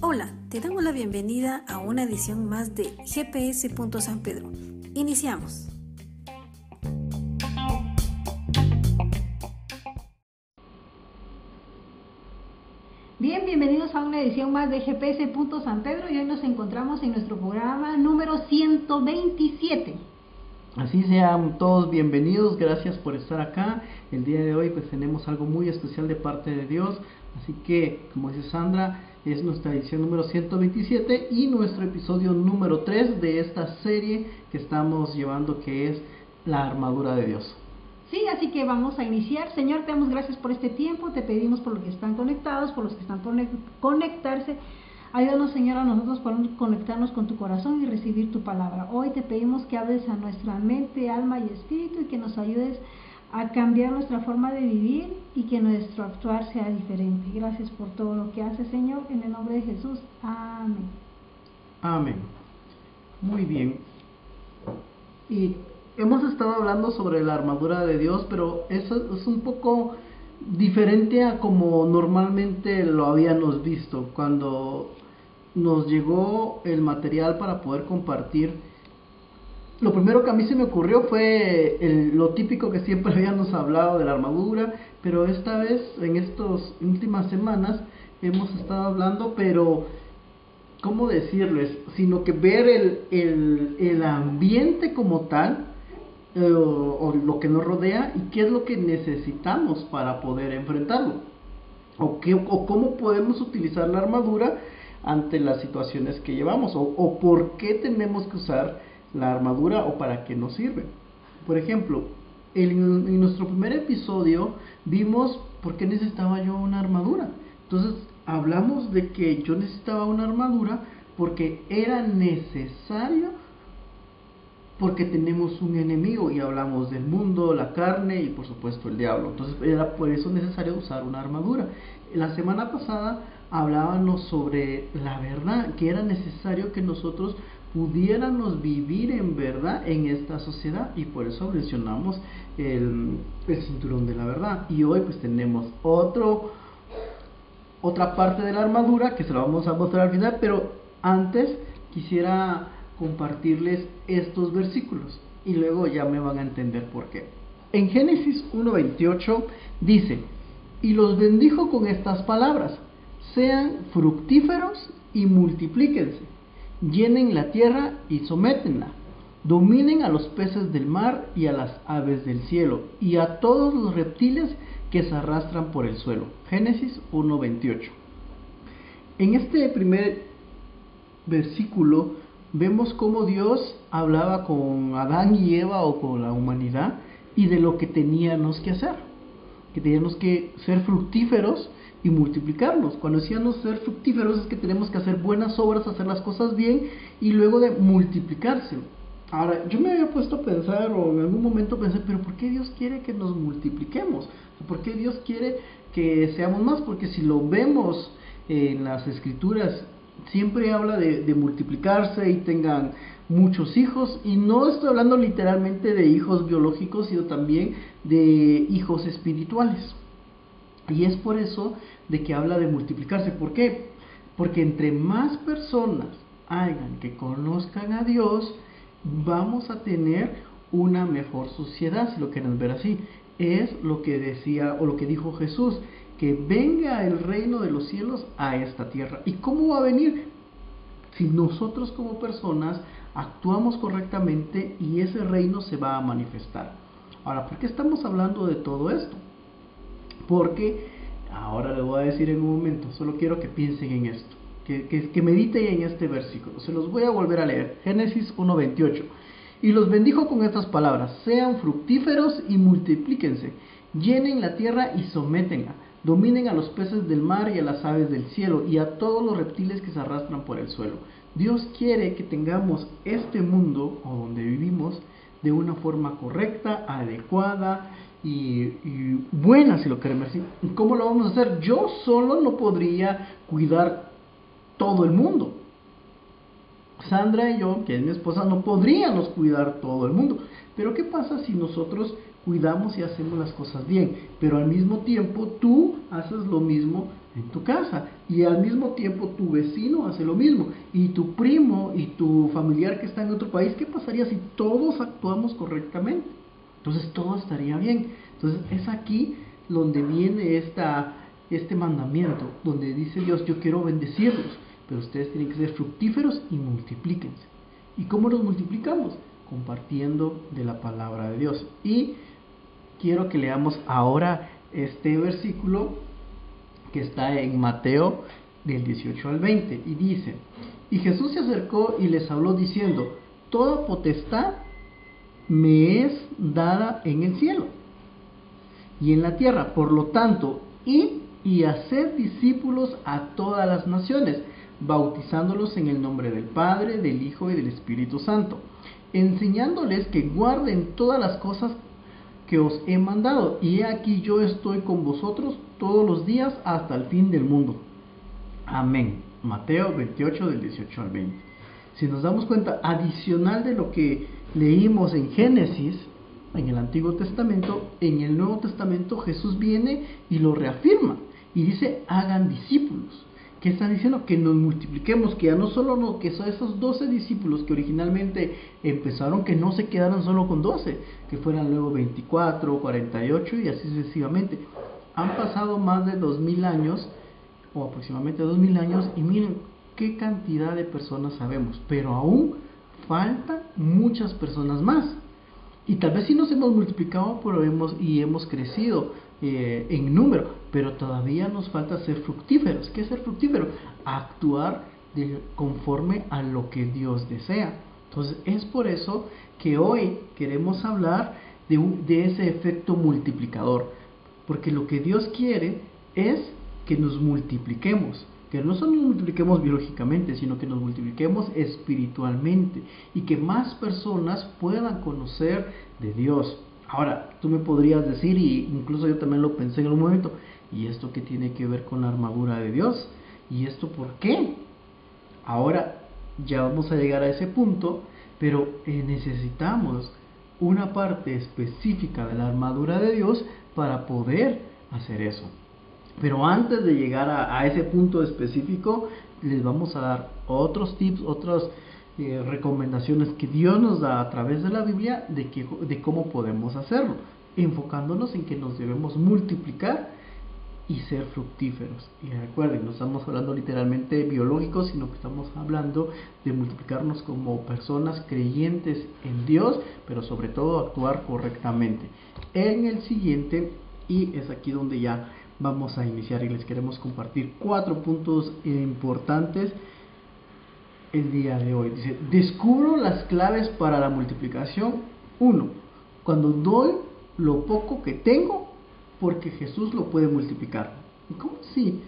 Hola, te damos la bienvenida a una edición más de GPS. San Pedro. Iniciamos. Bien, bienvenidos a una edición más de GPS. San Pedro y hoy nos encontramos en nuestro programa número 127. Así sean todos bienvenidos, gracias por estar acá. El día de hoy pues tenemos algo muy especial de parte de Dios, así que como dice Sandra, es nuestra edición número 127 y nuestro episodio número 3 de esta serie que estamos llevando que es la armadura de Dios. Sí, así que vamos a iniciar. Señor, te damos gracias por este tiempo, te pedimos por los que están conectados, por los que están por conectarse. Ayúdanos, Señor, a nosotros por conectarnos con tu corazón y recibir tu palabra. Hoy te pedimos que hables a nuestra mente, alma y espíritu y que nos ayudes a cambiar nuestra forma de vivir y que nuestro actuar sea diferente. Gracias por todo lo que hace, Señor, en el nombre de Jesús. Amén. Amén. Muy bien. Y hemos estado hablando sobre la armadura de Dios, pero eso es un poco diferente a como normalmente lo habíamos visto cuando nos llegó el material para poder compartir lo primero que a mí se me ocurrió fue lo típico que siempre habíamos hablado de la armadura, pero esta vez, en estas últimas semanas, hemos estado hablando, pero, ¿cómo decirles? Sino que ver el, el, ambiente como tal, eh, o, lo que nos rodea, y qué es lo que necesitamos para poder enfrentarlo. O, qué, o cómo podemos utilizar la armadura ante las situaciones que llevamos, o, o por qué tenemos que usar la armadura o para qué nos sirve. Por ejemplo, en, nuestro primer episodio vimos por qué necesitaba yo una armadura. Entonces hablamos de que yo necesitaba una armadura porque era necesario porque tenemos un enemigo y hablamos del mundo, la carne y por supuesto el diablo. Entonces era por eso necesario usar una armadura. La semana pasada hablábamos sobre la verdad, que era necesario que nosotros pudiéramos vivir en verdad en esta sociedad y por eso mencionamos el, el, cinturón de la verdad y hoy pues tenemos otro otra parte de la armadura que se lo vamos a mostrar al final pero antes quisiera compartirles estos versículos y luego ya me van a entender por qué en Génesis 1.28 dice y los bendijo con estas palabras sean fructíferos y multiplíquense llenen la tierra y sométenla, dominen a los peces del mar y a las aves del cielo, y a todos los reptiles que se arrastran por el suelo. Génesis 1.28. En este primer versículo vemos cómo Dios hablaba con Adán y Eva o con la humanidad y de lo que teníamos que hacer, que teníamos que ser fructíferos y multiplicarlos. Cuando decíamos ser fructíferos es que tenemos que hacer buenas obras, hacer las cosas bien y luego de multiplicarse. Ahora, yo me había puesto a pensar o en algún momento pensé, pero ¿por qué Dios quiere que nos multipliquemos? ¿Por qué Dios quiere que seamos más? Porque si lo vemos en las escrituras, siempre habla de, multiplicarse y tengan muchos hijos y no estoy hablando literalmente de hijos biológicos, sino también de hijos espirituales. Y es por eso de que habla de multiplicarse. ¿Por qué? Porque entre más personas hayan que conozcan a Dios, vamos a tener una mejor sociedad, si lo quieren ver así. Es lo que decía o lo que dijo Jesús, que venga el reino de los cielos a esta tierra. ¿Y cómo va a venir? Si nosotros como personas actuamos correctamente y ese reino se va a manifestar. Ahora, ¿por qué estamos hablando de todo esto? Porque ahora le voy a decir en un momento, solo quiero que piensen en esto, que, que, mediten en este versículo. Se los voy a volver a leer. Génesis 1.28. Y los bendijo con estas palabras, sean fructíferos y multiplíquense, llenen la tierra y sométenla, dominen a los peces del mar y a las aves del cielo y a todos los reptiles que se arrastran por el suelo. Dios quiere que tengamos este mundo o donde vivimos de una forma correcta, adecuada, y, buena, si lo queremos decir. ¿Cómo lo vamos a hacer? Yo solo no podría cuidar todo el mundo. Sandra y yo, que es mi esposa, no podríamos cuidar todo el mundo. Pero ¿qué pasa si nosotros cuidamos y hacemos las cosas bien, pero al mismo tiempo tú haces lo mismo en tu casa y al mismo tiempo tu vecino hace lo mismo y tu primo y tu familiar que está en otro país, ¿qué pasaría si todos actuamos correctamente? Entonces todo estaría bien. Entonces es aquí donde viene esta, este mandamiento, donde dice Dios, yo quiero bendecirlos, pero ustedes tienen que ser fructíferos y multiplíquense. ¿Y cómo los multiplicamos? Compartiendo de la palabra de Dios. Y quiero que leamos ahora este versículo que está en Mateo del 18 al 20 y dice, y Jesús se acercó y les habló diciendo, toda potestad me es dada en el cielo y en la tierra, por lo tanto, id y haced discípulos a todas las naciones, bautizándolos en el nombre del Padre, del Hijo y del Espíritu Santo, enseñándoles que guarden todas las cosas que os he mandado, y aquí yo estoy con vosotros todos los días hasta el fin del mundo. Amén. Mateo 28 del 18 al 20. Si nos damos cuenta, adicional de lo que leímos en Génesis, en el Antiguo Testamento, en el Nuevo Testamento Jesús viene y lo reafirma y dice, hagan discípulos. ¿Qué está diciendo? Que nos multipliquemos, que ya no solo no, que son esos 12 discípulos que originalmente empezaron, que no se quedaran solo con 12, que fueran luego 24, 48 y así sucesivamente. Han pasado más de 2000 años, o aproximadamente 2000 años, y miren qué cantidad de personas sabemos, pero aún faltan muchas personas más. Y tal vez sí nos hemos multiplicado pero hemos, y hemos crecido eh, en número, pero todavía nos falta ser fructíferos. ¿Qué es ser fructífero? Actuar de, conforme a lo que Dios desea. Entonces es por eso que hoy queremos hablar de, de ese efecto multiplicador. Porque lo que Dios quiere es que nos multipliquemos que no solo nos multipliquemos biológicamente, sino que nos multipliquemos espiritualmente y que más personas puedan conocer de Dios. Ahora, tú me podrías decir, y incluso yo también lo pensé en un momento, ¿y esto qué tiene que ver con la armadura de Dios? ¿Y esto por qué? Ahora ya vamos a llegar a ese punto, pero eh, necesitamos una parte específica de la armadura de Dios para poder hacer eso. Pero antes de llegar a, ese punto específico, les vamos a dar otros tips, otras eh, recomendaciones que Dios nos da a través de la Biblia de, de cómo podemos hacerlo, enfocándonos en que nos debemos multiplicar y ser fructíferos. Y recuerden, no estamos hablando literalmente biológicos, sino que estamos hablando de multiplicarnos como personas creyentes en Dios, pero sobre todo actuar correctamente. En el siguiente, y es aquí donde ya vamos a iniciar y les queremos compartir cuatro puntos importantes el día de hoy. Dice, descubro las claves para la multiplicación. Uno, cuando doy lo poco que tengo, porque Jesús lo puede multiplicar. ¿Cómo así?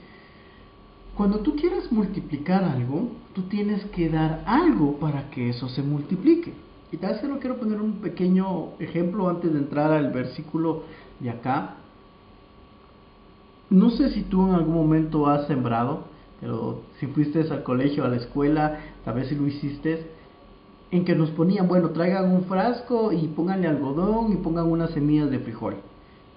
Cuando tú quieres multiplicar algo, tú tienes que dar algo para que eso se multiplique. Y tal vez lo quiero poner un pequeño ejemplo antes de entrar al versículo de acá no sé si tú en algún momento has sembrado, pero si fuiste al colegio, a la escuela, tal vez si lo hiciste, en que nos ponían, bueno, traigan un frasco y pónganle algodón y pongan unas semillas de frijol.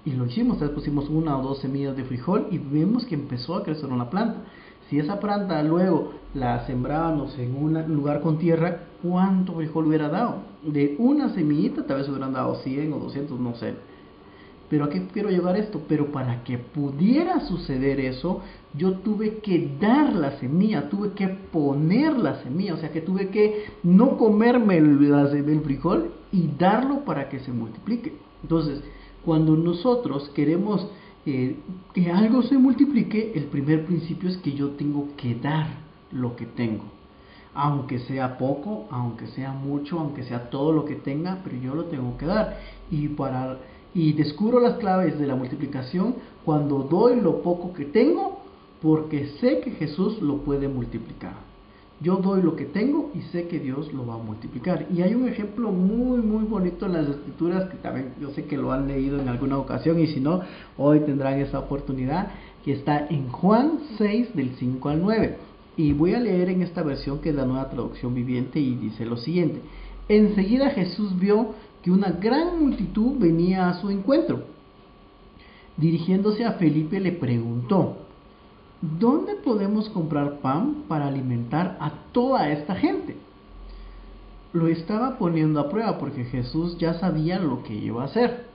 Y lo hicimos, vez pusimos una o dos semillas de frijol y vemos que empezó a crecer una planta. Si esa planta luego la sembrábamos en un lugar con tierra, ¿cuánto frijol hubiera dado? De una semillita tal vez hubieran dado 100 o 200, no sé pero ¿a qué quiero llevar esto? Pero para que pudiera suceder eso, yo tuve que dar la semilla, tuve que poner la semilla, o sea que tuve que no comerme el, el frijol y darlo para que se multiplique. Entonces, cuando nosotros queremos eh, que algo se multiplique, el primer principio es que yo tengo que dar lo que tengo. Aunque sea poco, aunque sea mucho, aunque sea todo lo que tenga, pero yo lo tengo que dar. Y para y descubro las claves de la multiplicación cuando doy lo poco que tengo porque sé que Jesús lo puede multiplicar. Yo doy lo que tengo y sé que Dios lo va a multiplicar. Y hay un ejemplo muy, muy bonito en las escrituras que también yo sé que lo han leído en alguna ocasión y si no, hoy tendrán esa oportunidad que está en Juan 6 del 5 al 9. Y voy a leer en esta versión que es la nueva traducción viviente y dice lo siguiente. Enseguida Jesús vio que una gran multitud venía a su encuentro. Dirigiéndose a Felipe le preguntó, ¿dónde podemos comprar pan para alimentar a toda esta gente? Lo estaba poniendo a prueba porque Jesús ya sabía lo que iba a hacer.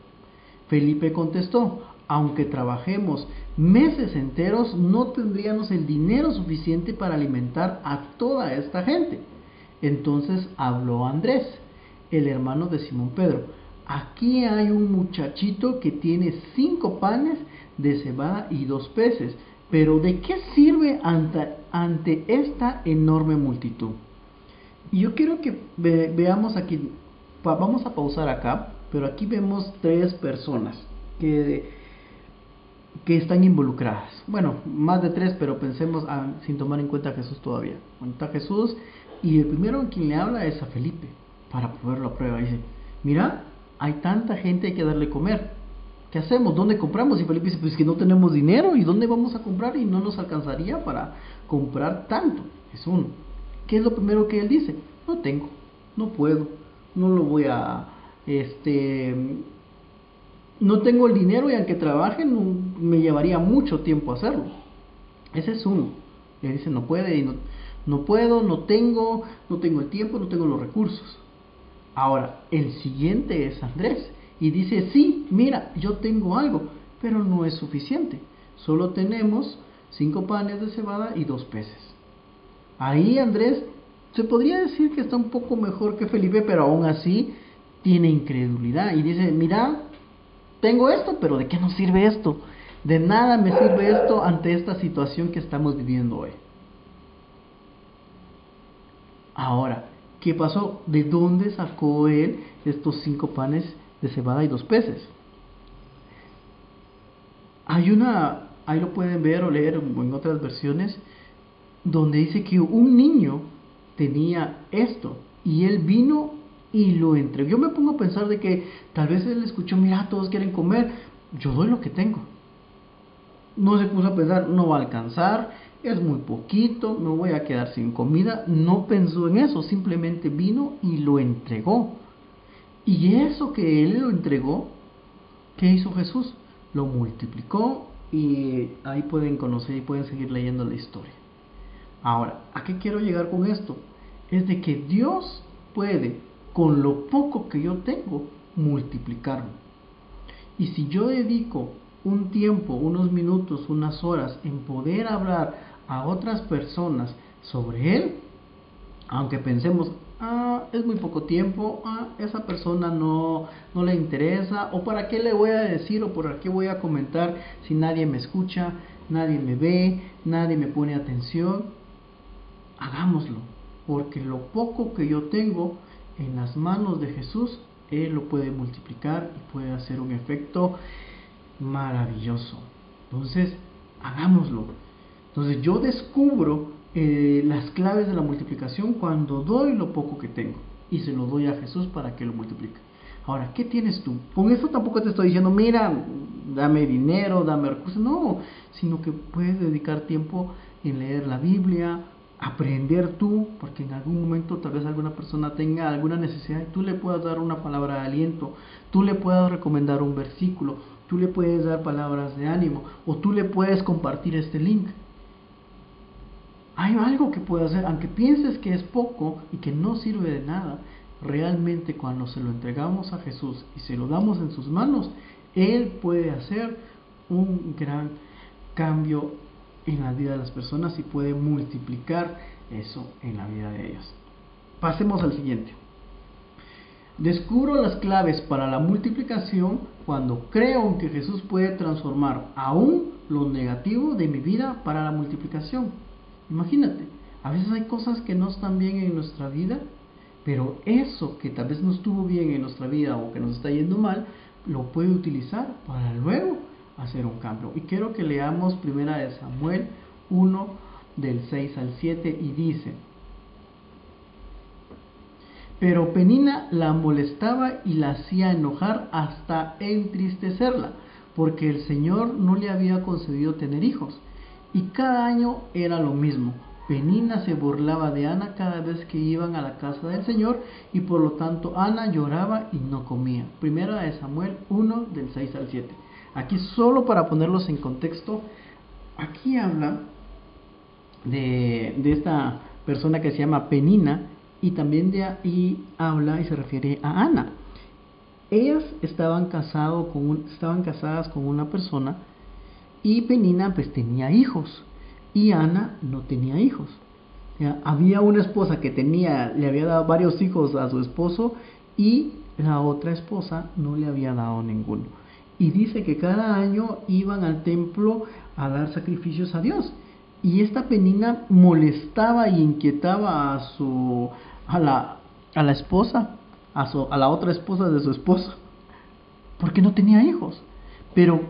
Felipe contestó, aunque trabajemos meses enteros, no tendríamos el dinero suficiente para alimentar a toda esta gente. Entonces habló Andrés, el hermano de Simón Pedro. Aquí hay un muchachito que tiene cinco panes de cebada y dos peces, pero ¿de qué sirve ante, esta enorme multitud? Y yo quiero que veamos aquí, vamos a pausar acá, pero aquí vemos tres personas que, que están involucradas. Bueno, más de tres, pero pensemos ah, sin tomar en cuenta a Jesús todavía. Está Jesús y el primero en quien le habla es a Felipe, para ponerlo a prueba. Dice, mira, hay tanta gente, hay que darle comer. ¿Qué hacemos? ¿Dónde compramos? Y Felipe dice, pues que no tenemos dinero, ¿y dónde vamos a comprar? Y no nos alcanzaría para comprar tanto. Es uno. ¿Qué es lo primero que él dice? No tengo, no puedo, no lo voy a, este, no tengo el dinero y aunque trabaje me llevaría mucho tiempo hacerlo. Ese es uno. Le dice, no puede y no, no puedo, no tengo, no tengo el tiempo, no tengo los recursos. Ahora, el siguiente es Andrés y dice, sí, mira, yo tengo algo, pero no es suficiente. Solo tenemos cinco panes de cebada y dos peces. Ahí Andrés se podría decir que está un poco mejor que Felipe, pero aún así tiene incredulidad y dice, mira, tengo esto, pero ¿de qué nos sirve esto? De nada me sirve esto ante esta situación que estamos viviendo hoy. Ahora, ¿qué pasó? ¿De dónde sacó él estos cinco panes de cebada y dos peces? Hay una, ahí lo pueden ver o leer en otras versiones, donde dice que un niño tenía esto y él vino y lo entregó. Yo me pongo a pensar de que tal vez él escuchó, mira, todos quieren comer, yo doy lo que tengo. No se puso a pensar, no va a alcanzar, es muy poquito, me voy a quedar sin comida. No pensó en eso, simplemente vino y lo entregó. Y eso que él lo entregó, ¿qué hizo Jesús? Lo multiplicó y ahí pueden conocer y pueden seguir leyendo la historia. Ahora, ¿a qué quiero llegar con esto? Es de que Dios puede, con lo poco que yo tengo, multiplicarlo. Y si yo dedico un tiempo, unos minutos, unas horas en poder hablar a otras personas sobre Él, aunque pensemos, ah, es muy poco tiempo, ah, esa persona no, no le interesa, o para qué le voy a decir, o por qué voy a comentar si nadie me escucha, nadie me ve, nadie me pone atención, hagámoslo, porque lo poco que yo tengo en las manos de Jesús, Él lo puede multiplicar y puede hacer un efecto maravilloso. Entonces, hagámoslo. Entonces, yo descubro eh, las claves de la multiplicación cuando doy lo poco que tengo y se lo doy a Jesús para que lo multiplique. Ahora, ¿qué tienes tú? Con esto tampoco te estoy diciendo, mira, dame dinero, dame recursos, no, sino que puedes dedicar tiempo en leer la Biblia, aprender tú, porque en algún momento tal vez alguna persona tenga alguna necesidad y tú le puedas dar una palabra de aliento, tú le puedas recomendar un versículo, tú le puedes dar palabras de ánimo o tú le puedes compartir este link. Hay algo que puede hacer, aunque pienses que es poco y que no sirve de nada, realmente cuando se lo entregamos a Jesús y se lo damos en sus manos, Él puede hacer un gran cambio en la vida de las personas y puede multiplicar eso en la vida de ellos. Pasemos al siguiente. Descubro las claves para la multiplicación cuando creo que Jesús puede transformar aún lo negativo de mi vida para la multiplicación. Imagínate, a veces hay cosas que no están bien en nuestra vida, pero eso que tal vez no estuvo bien en nuestra vida o que nos está yendo mal, lo puede utilizar para luego hacer un cambio. Y quiero que leamos primera de Samuel 1 del 6 al 7 y dice, pero Penina la molestaba y la hacía enojar hasta entristecerla, porque el Señor no le había concedido tener hijos. Y cada año era lo mismo. Penina se burlaba de Ana cada vez que iban a la casa del Señor y por lo tanto Ana lloraba y no comía. Primera de Samuel 1 del 6 al 7. Aquí solo para ponerlos en contexto, aquí habla de, de esta persona que se llama Penina y también de ahí habla y se refiere a Ana. Ellas estaban, casado con estaban casadas con una persona y Penina pues tenía hijos y Ana no tenía hijos. había una esposa que tenía, le había dado varios hijos a su esposo y la otra esposa no le había dado ninguno. Y dice que cada año iban al templo a dar sacrificios a Dios. Y esta penina molestaba y inquietaba a su a la, a la esposa, a, su, a la otra esposa de su esposo, porque no tenía hijos. Pero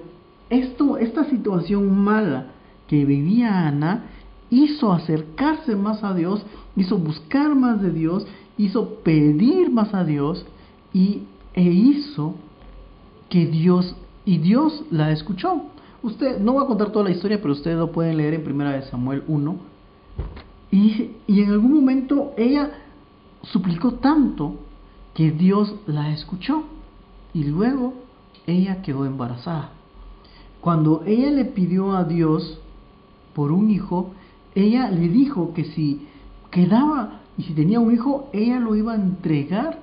esto, esta situación mala que vivía Ana hizo acercarse más a Dios, hizo buscar más de Dios, hizo pedir más a Dios y, e hizo que Dios, y Dios la escuchó. Usted, no voy a contar toda la historia, pero ustedes lo pueden leer en primera de Samuel 1. Y, y en algún momento ella suplicó tanto que Dios la escuchó y luego ella quedó embarazada. Cuando ella le pidió a Dios por un hijo, ella le dijo que si quedaba y si tenía un hijo, ella lo iba a entregar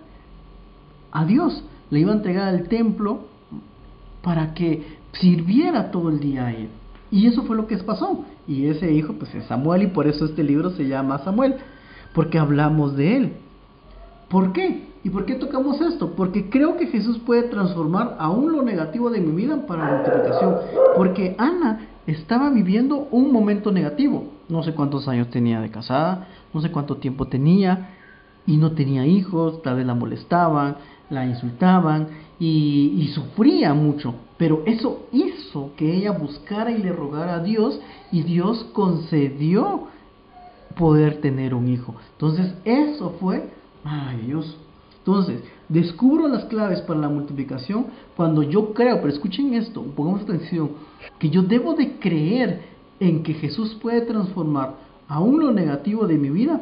a Dios, le iba a entregar al templo para que sirviera todo el día a él. Y eso fue lo que pasó. Y ese hijo pues es Samuel y por eso este libro se llama Samuel, porque hablamos de él. ¿Por qué? ¿Y por qué tocamos esto? Porque creo que Jesús puede transformar aún lo negativo de mi vida para la multiplicación. Porque Ana estaba viviendo un momento negativo. No sé cuántos años tenía de casada, no sé cuánto tiempo tenía y no tenía hijos, tal vez la molestaban, la insultaban y, sufría mucho. Pero eso hizo que ella buscara y le rogara a Dios y Dios concedió poder tener un hijo. Entonces eso fue Dios. Entonces, descubro las claves para la multiplicación cuando yo creo, pero escuchen esto, pongamos atención, que yo debo de creer en que Jesús puede transformar aún lo negativo de mi vida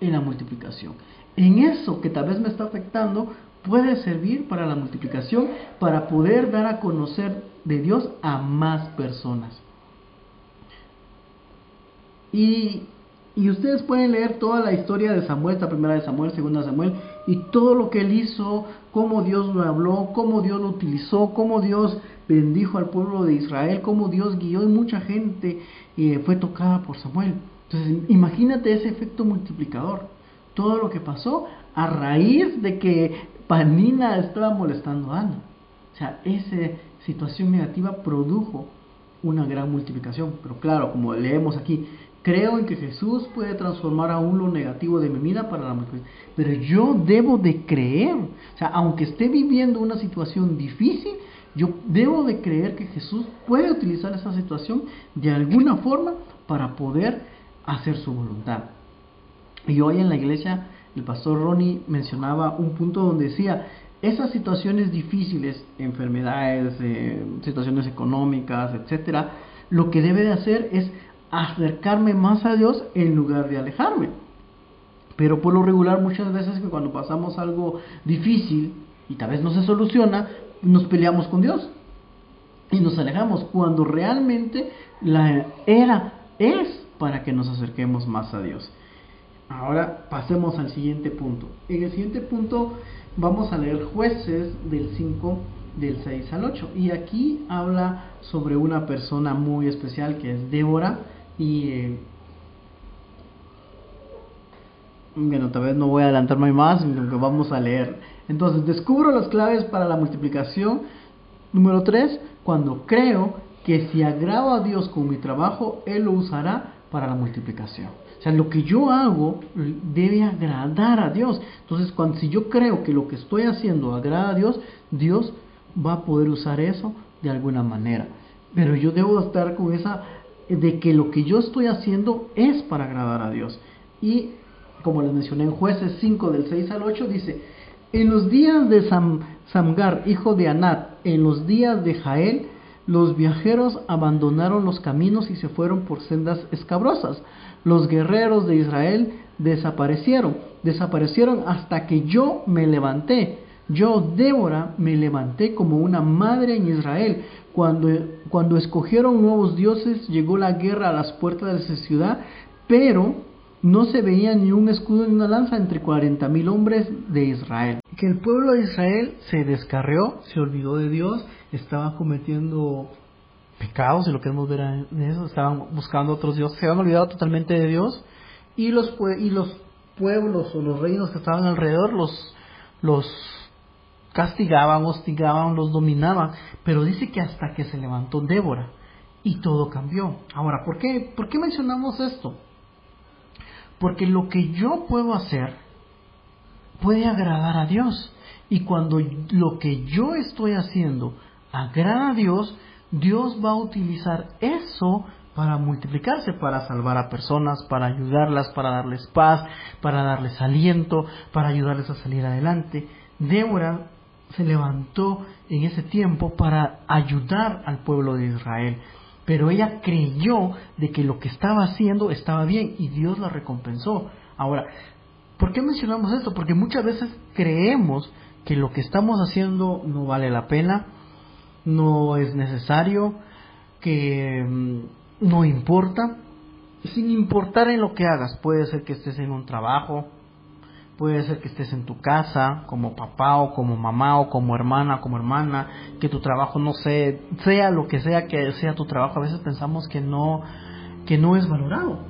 en la multiplicación. En eso que tal vez me está afectando, puede servir para la multiplicación, para poder dar a conocer de Dios a más personas. Y y ustedes pueden leer toda la historia de Samuel, esta primera de Samuel, segunda de Samuel, y todo lo que él hizo, cómo Dios lo habló, cómo Dios lo utilizó, cómo Dios bendijo al pueblo de Israel, cómo Dios guió y mucha gente eh, fue tocada por Samuel. Entonces, imagínate ese efecto multiplicador. Todo lo que pasó a raíz de que Panina estaba molestando a Ana. O sea, esa situación negativa produjo una gran multiplicación. Pero claro, como leemos aquí, Creo en que Jesús puede transformar aún lo negativo de mi vida para la multiplicación. Pero yo debo de creer. O sea, aunque esté viviendo una situación difícil, yo debo de creer que Jesús puede utilizar esa situación de alguna forma para poder hacer su voluntad. Y hoy en la iglesia el pastor Ronnie mencionaba un punto donde decía, esas situaciones difíciles, enfermedades, eh, situaciones económicas, etcétera, lo que debe de hacer es acercarme más a Dios en lugar de alejarme. Pero por lo regular muchas veces que cuando pasamos algo difícil y tal vez no se soluciona, nos peleamos con Dios y nos alejamos cuando realmente la era es para que nos acerquemos más a Dios. Ahora pasemos al siguiente punto. En el siguiente punto vamos a leer jueces del 5 del 6 al 8 y aquí habla sobre una persona muy especial que es Débora y eh, bueno, tal vez no voy a adelantarme más, sino que vamos a leer. Entonces, descubro las claves para la multiplicación. Número 3, cuando creo que si agrado a Dios con mi trabajo, Él lo usará para la multiplicación. O sea, lo que yo hago debe agradar a Dios. Entonces, cuando si yo creo que lo que estoy haciendo agrada a Dios, Dios va a poder usar eso de alguna manera. Pero yo debo estar con esa de que lo que yo estoy haciendo es para agradar a Dios. Y como les mencioné en jueces 5 del 6 al 8, dice, en los días de Sam, Samgar, hijo de Anat, en los días de Jael, los viajeros abandonaron los caminos y se fueron por sendas escabrosas. Los guerreros de Israel desaparecieron, desaparecieron hasta que yo me levanté. Yo, Débora, me levanté como una madre en Israel. Cuando, cuando escogieron nuevos dioses, llegó la guerra a las puertas de esa ciudad, pero no se veía ni un escudo ni una lanza entre cuarenta mil hombres de Israel. Que el pueblo de Israel se descarrió, se olvidó de Dios, estaba cometiendo pecados, si lo queremos ver en eso, estaban buscando otros dioses, se habían olvidado totalmente de Dios y los, y los pueblos o los reinos que estaban alrededor los, los castigaban, hostigaban, los dominaban, pero dice que hasta que se levantó Débora y todo cambió. Ahora, ¿por qué, ¿por qué mencionamos esto? Porque lo que yo puedo hacer puede agradar a Dios. Y cuando lo que yo estoy haciendo agrada a Dios, Dios va a utilizar eso para multiplicarse, para salvar a personas, para ayudarlas, para darles paz, para darles aliento, para ayudarles a salir adelante. Débora se levantó en ese tiempo para ayudar al pueblo de Israel pero ella creyó de que lo que estaba haciendo estaba bien y Dios la recompensó. Ahora, ¿por qué mencionamos esto? Porque muchas veces creemos que lo que estamos haciendo no vale la pena, no es necesario, que mm, no importa, sin importar en lo que hagas. Puede ser que estés en un trabajo, Puede ser que estés en tu casa como papá o como mamá o como hermana, como hermana, que tu trabajo no sé, sea lo que sea que sea tu trabajo, a veces pensamos que no que no es valorado.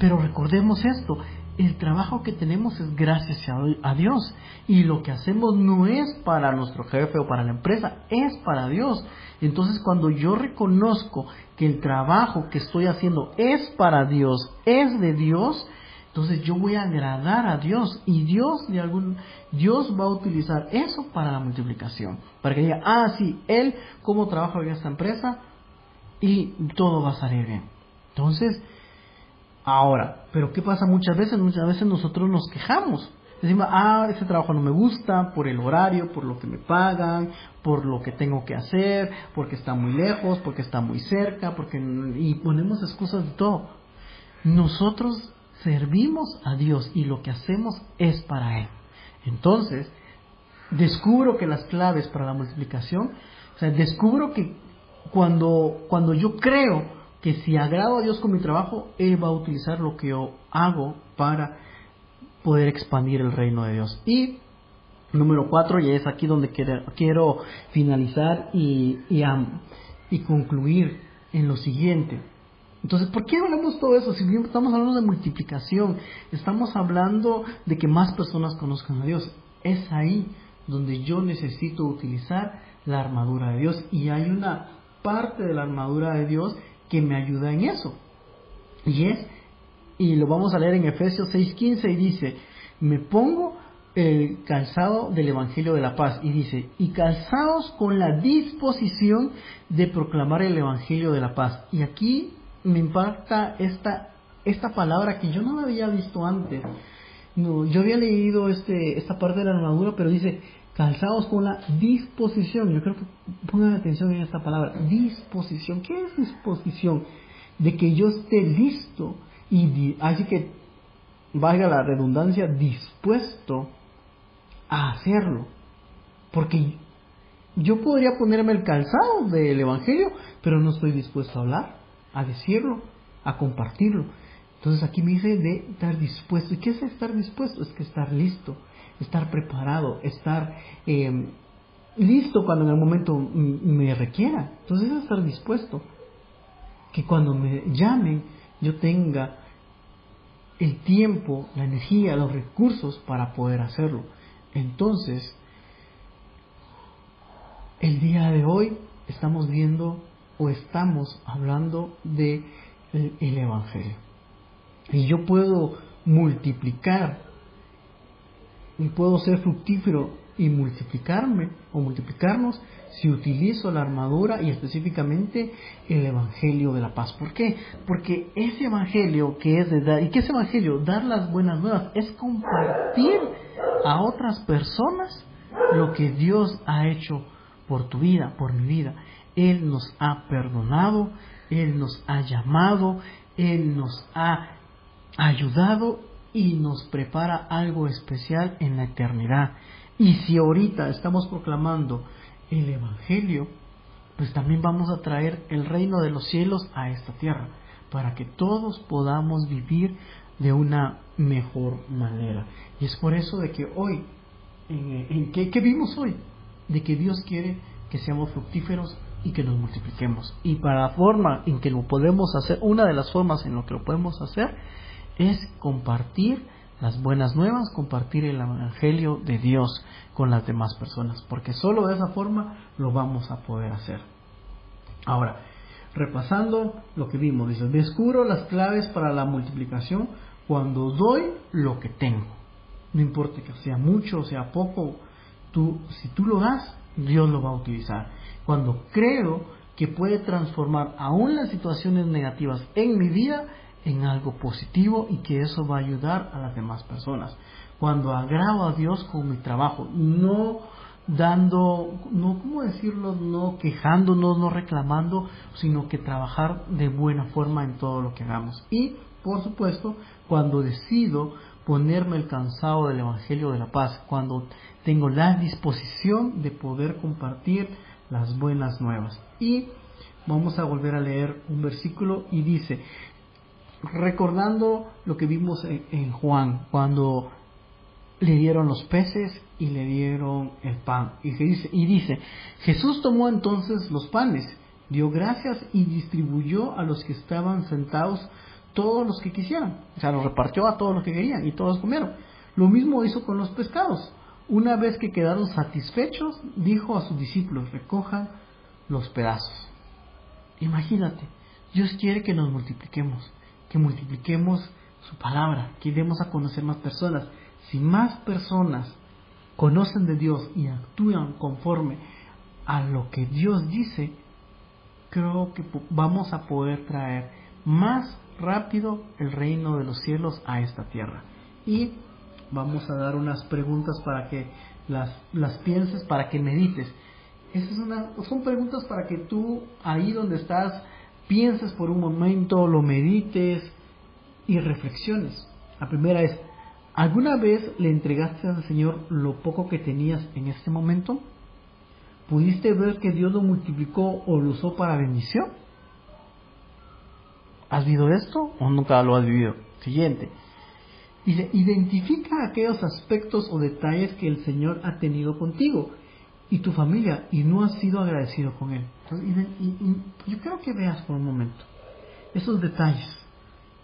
Pero recordemos esto, el trabajo que tenemos es gracias a Dios y lo que hacemos no es para nuestro jefe o para la empresa, es para Dios. Entonces cuando yo reconozco que el trabajo que estoy haciendo es para Dios, es de Dios, entonces yo voy a agradar a Dios y Dios de algún Dios va a utilizar eso para la multiplicación, para que diga, "Ah, sí, él cómo trabaja en esta empresa y todo va a salir bien." Entonces, ahora, pero ¿qué pasa muchas veces? Muchas veces nosotros nos quejamos. Decimos, "Ah, ese trabajo no me gusta por el horario, por lo que me pagan, por lo que tengo que hacer, porque está muy lejos, porque está muy cerca, porque y ponemos excusas de todo." Nosotros servimos a Dios y lo que hacemos es para Él. Entonces, descubro que las claves para la multiplicación, o sea, descubro que cuando, cuando yo creo que si agrado a Dios con mi trabajo, Él va a utilizar lo que yo hago para poder expandir el reino de Dios. Y número cuatro, y es aquí donde quiero, quiero finalizar y, y, y concluir en lo siguiente. Entonces, ¿por qué hablamos todo eso? Si estamos hablando de multiplicación, estamos hablando de que más personas conozcan a Dios. Es ahí donde yo necesito utilizar la armadura de Dios. Y hay una parte de la armadura de Dios que me ayuda en eso. Y es, y lo vamos a leer en Efesios 6:15 y dice, me pongo el calzado del Evangelio de la Paz y dice, y calzados con la disposición de proclamar el Evangelio de la Paz. Y aquí me impacta esta, esta palabra que yo no la había visto antes. No, yo había leído este, esta parte de la armadura, pero dice calzados con la disposición. Yo creo que pongan atención en esta palabra, disposición. ¿Qué es disposición? De que yo esté listo y así que valga la redundancia, dispuesto a hacerlo. Porque yo podría ponerme el calzado del Evangelio, pero no estoy dispuesto a hablar a decirlo, a compartirlo. Entonces aquí me dice de estar dispuesto. ¿Y qué es estar dispuesto? Es que estar listo, estar preparado, estar em, listo cuando en el momento me requiera. Entonces es estar dispuesto. Que cuando me llamen yo tenga el tiempo, la energía, los recursos para poder hacerlo. Entonces, el día de hoy estamos viendo o estamos hablando de el, evangelio. Y yo puedo multiplicar y puedo ser fructífero y multiplicarme o multiplicarnos si utilizo la armadura y específicamente el evangelio de la paz. ¿Por qué? Porque ese evangelio que es de dar, ¿y qué es evangelio? Dar las buenas nuevas, es compartir a otras personas lo que Dios ha hecho por tu vida, por mi vida. Él nos ha perdonado, Él nos ha llamado, Él nos ha ayudado y nos prepara algo especial en la eternidad. Y si ahorita estamos proclamando el Evangelio, pues también vamos a traer el reino de los cielos a esta tierra, para que todos podamos vivir de una mejor manera. Y es por eso de que hoy, en, ¿qué vimos hoy? De que Dios quiere que seamos fructíferos y que nos multipliquemos. Y para la forma en que lo podemos hacer, una de las formas en lo que lo podemos hacer es compartir las buenas nuevas, compartir el Evangelio de Dios con las demás personas, porque solo de esa forma lo vamos a poder hacer. Ahora, repasando lo que vimos, dice, descubro las claves para la multiplicación cuando doy lo que tengo. No importa que sea mucho o sea poco, tú, si tú lo das, Dios lo va a utilizar. Cuando creo que puede transformar aún las situaciones negativas en mi vida en algo positivo y que eso va a ayudar a las demás personas. Cuando agravo a Dios con mi trabajo, no dando, no, ¿cómo decirlo? No quejándonos, no reclamando, sino que trabajar de buena forma en todo lo que hagamos. Y, por supuesto, cuando decido ponerme el cansado del Evangelio de la Paz, cuando tengo la disposición de poder compartir las buenas nuevas. Y vamos a volver a leer un versículo y dice, recordando lo que vimos en, Juan, cuando le dieron los peces y le dieron el pan. Y dice, y dice, Jesús tomó entonces los panes, dio gracias y distribuyó a los que estaban sentados todos los que quisieran. O sea, los repartió a todos los que querían y todos comieron. Lo mismo hizo con los pescados. Una vez que quedaron satisfechos, dijo a sus discípulos, recojan los pedazos. Imagínate, Dios quiere que nos multipliquemos que multipliquemos su palabra, que demos a conocer más personas. Si más personas conocen de Dios y actúan conforme a lo que Dios dice, creo que vamos a poder traer más rápido el reino de los cielos a esta tierra. Y vamos a dar unas preguntas para que las, las pienses, para que medites. Esas son preguntas para que tú, ahí donde estás, pienses por un momento, lo medites y reflexiones. La primera es, ¿alguna vez le entregaste al Señor lo poco que tenías en este momento? ¿Pudiste ver que Dios lo multiplicó o lo usó para bendición? ¿Has vivido esto o nunca lo has vivido? Siguiente. Identifica aquellos aspectos o detalles que el Señor ha tenido contigo y tu familia y no has sido agradecido con Él. yo quiero que veas por un momento esos detalles.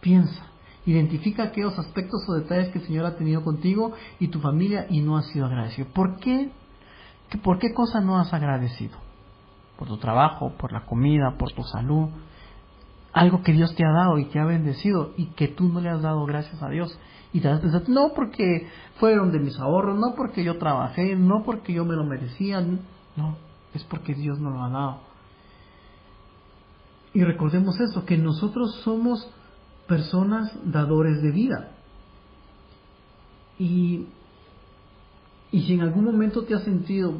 Piensa, identifica aquellos aspectos o detalles que el Señor ha tenido contigo y tu familia y no has sido agradecido. ¿Por qué? ¿Por qué cosa no has agradecido? Por tu trabajo, por la comida, por tu salud. Algo que Dios te ha dado y te ha bendecido y que tú no le has dado gracias a Dios. Y te has no porque fueron de mis ahorros, no porque yo trabajé, no porque yo me lo merecía, no, es porque Dios nos lo ha dado. Y recordemos esto, que nosotros somos personas dadores de vida. Y, y si en algún momento te has sentido,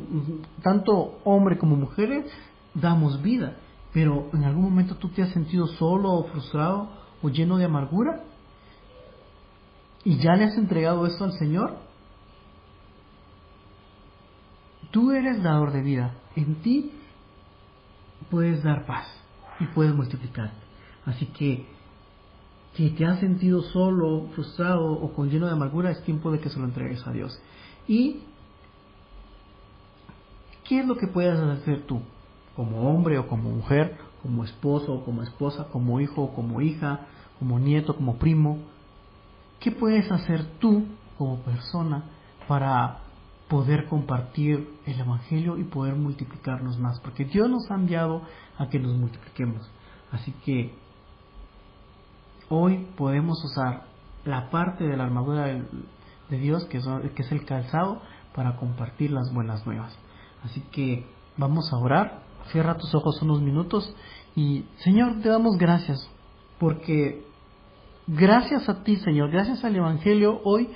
tanto hombre como mujeres, damos vida, pero en algún momento tú te has sentido solo o frustrado o lleno de amargura, y ya le has entregado esto al Señor, tú eres dador de vida. En ti puedes dar paz y puedes multiplicar. Así que si te has sentido solo, frustrado o con lleno de amargura, es tiempo de que se lo entregues a Dios. ¿Y qué es lo que puedes hacer tú? Como hombre o como mujer, como esposo o como esposa, como hijo o como hija, como nieto, como primo, ¿Qué puedes hacer tú como persona para poder compartir el Evangelio y poder multiplicarnos más? Porque Dios nos ha enviado a que nos multipliquemos. Así que hoy podemos usar la parte de la armadura de Dios, que es, el calzado, para compartir las buenas nuevas. Así que vamos a orar. Cierra tus ojos unos minutos y Señor, te damos gracias porque Gracias a ti, Señor, gracias al Evangelio, hoy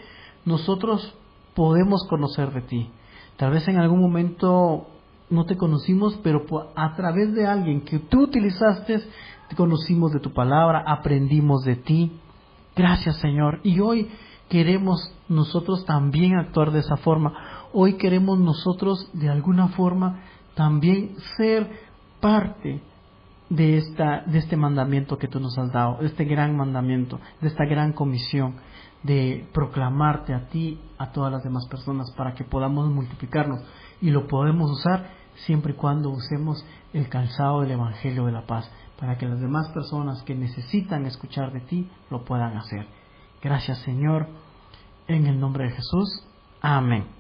nosotros podemos conocer de ti. Tal vez en algún momento no te conocimos, pero a través de alguien que tú utilizaste, te conocimos de tu palabra, aprendimos de ti. Gracias Señor. Y hoy queremos nosotros también actuar de esa forma. Hoy queremos nosotros de alguna forma también ser parte de, esta, de este mandamiento que tú nos has dado, de este gran mandamiento, de esta gran comisión de proclamarte a ti, a todas las demás personas, para que podamos multiplicarnos. Y lo podemos usar siempre y cuando usemos el calzado del Evangelio de la Paz, para que las demás personas que necesitan escuchar de ti lo puedan hacer. Gracias Señor, en el nombre de Jesús. Amén.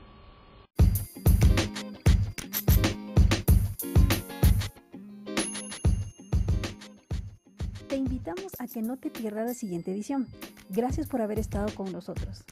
Que no te pierdas la siguiente edición. Gracias por haber estado con nosotros.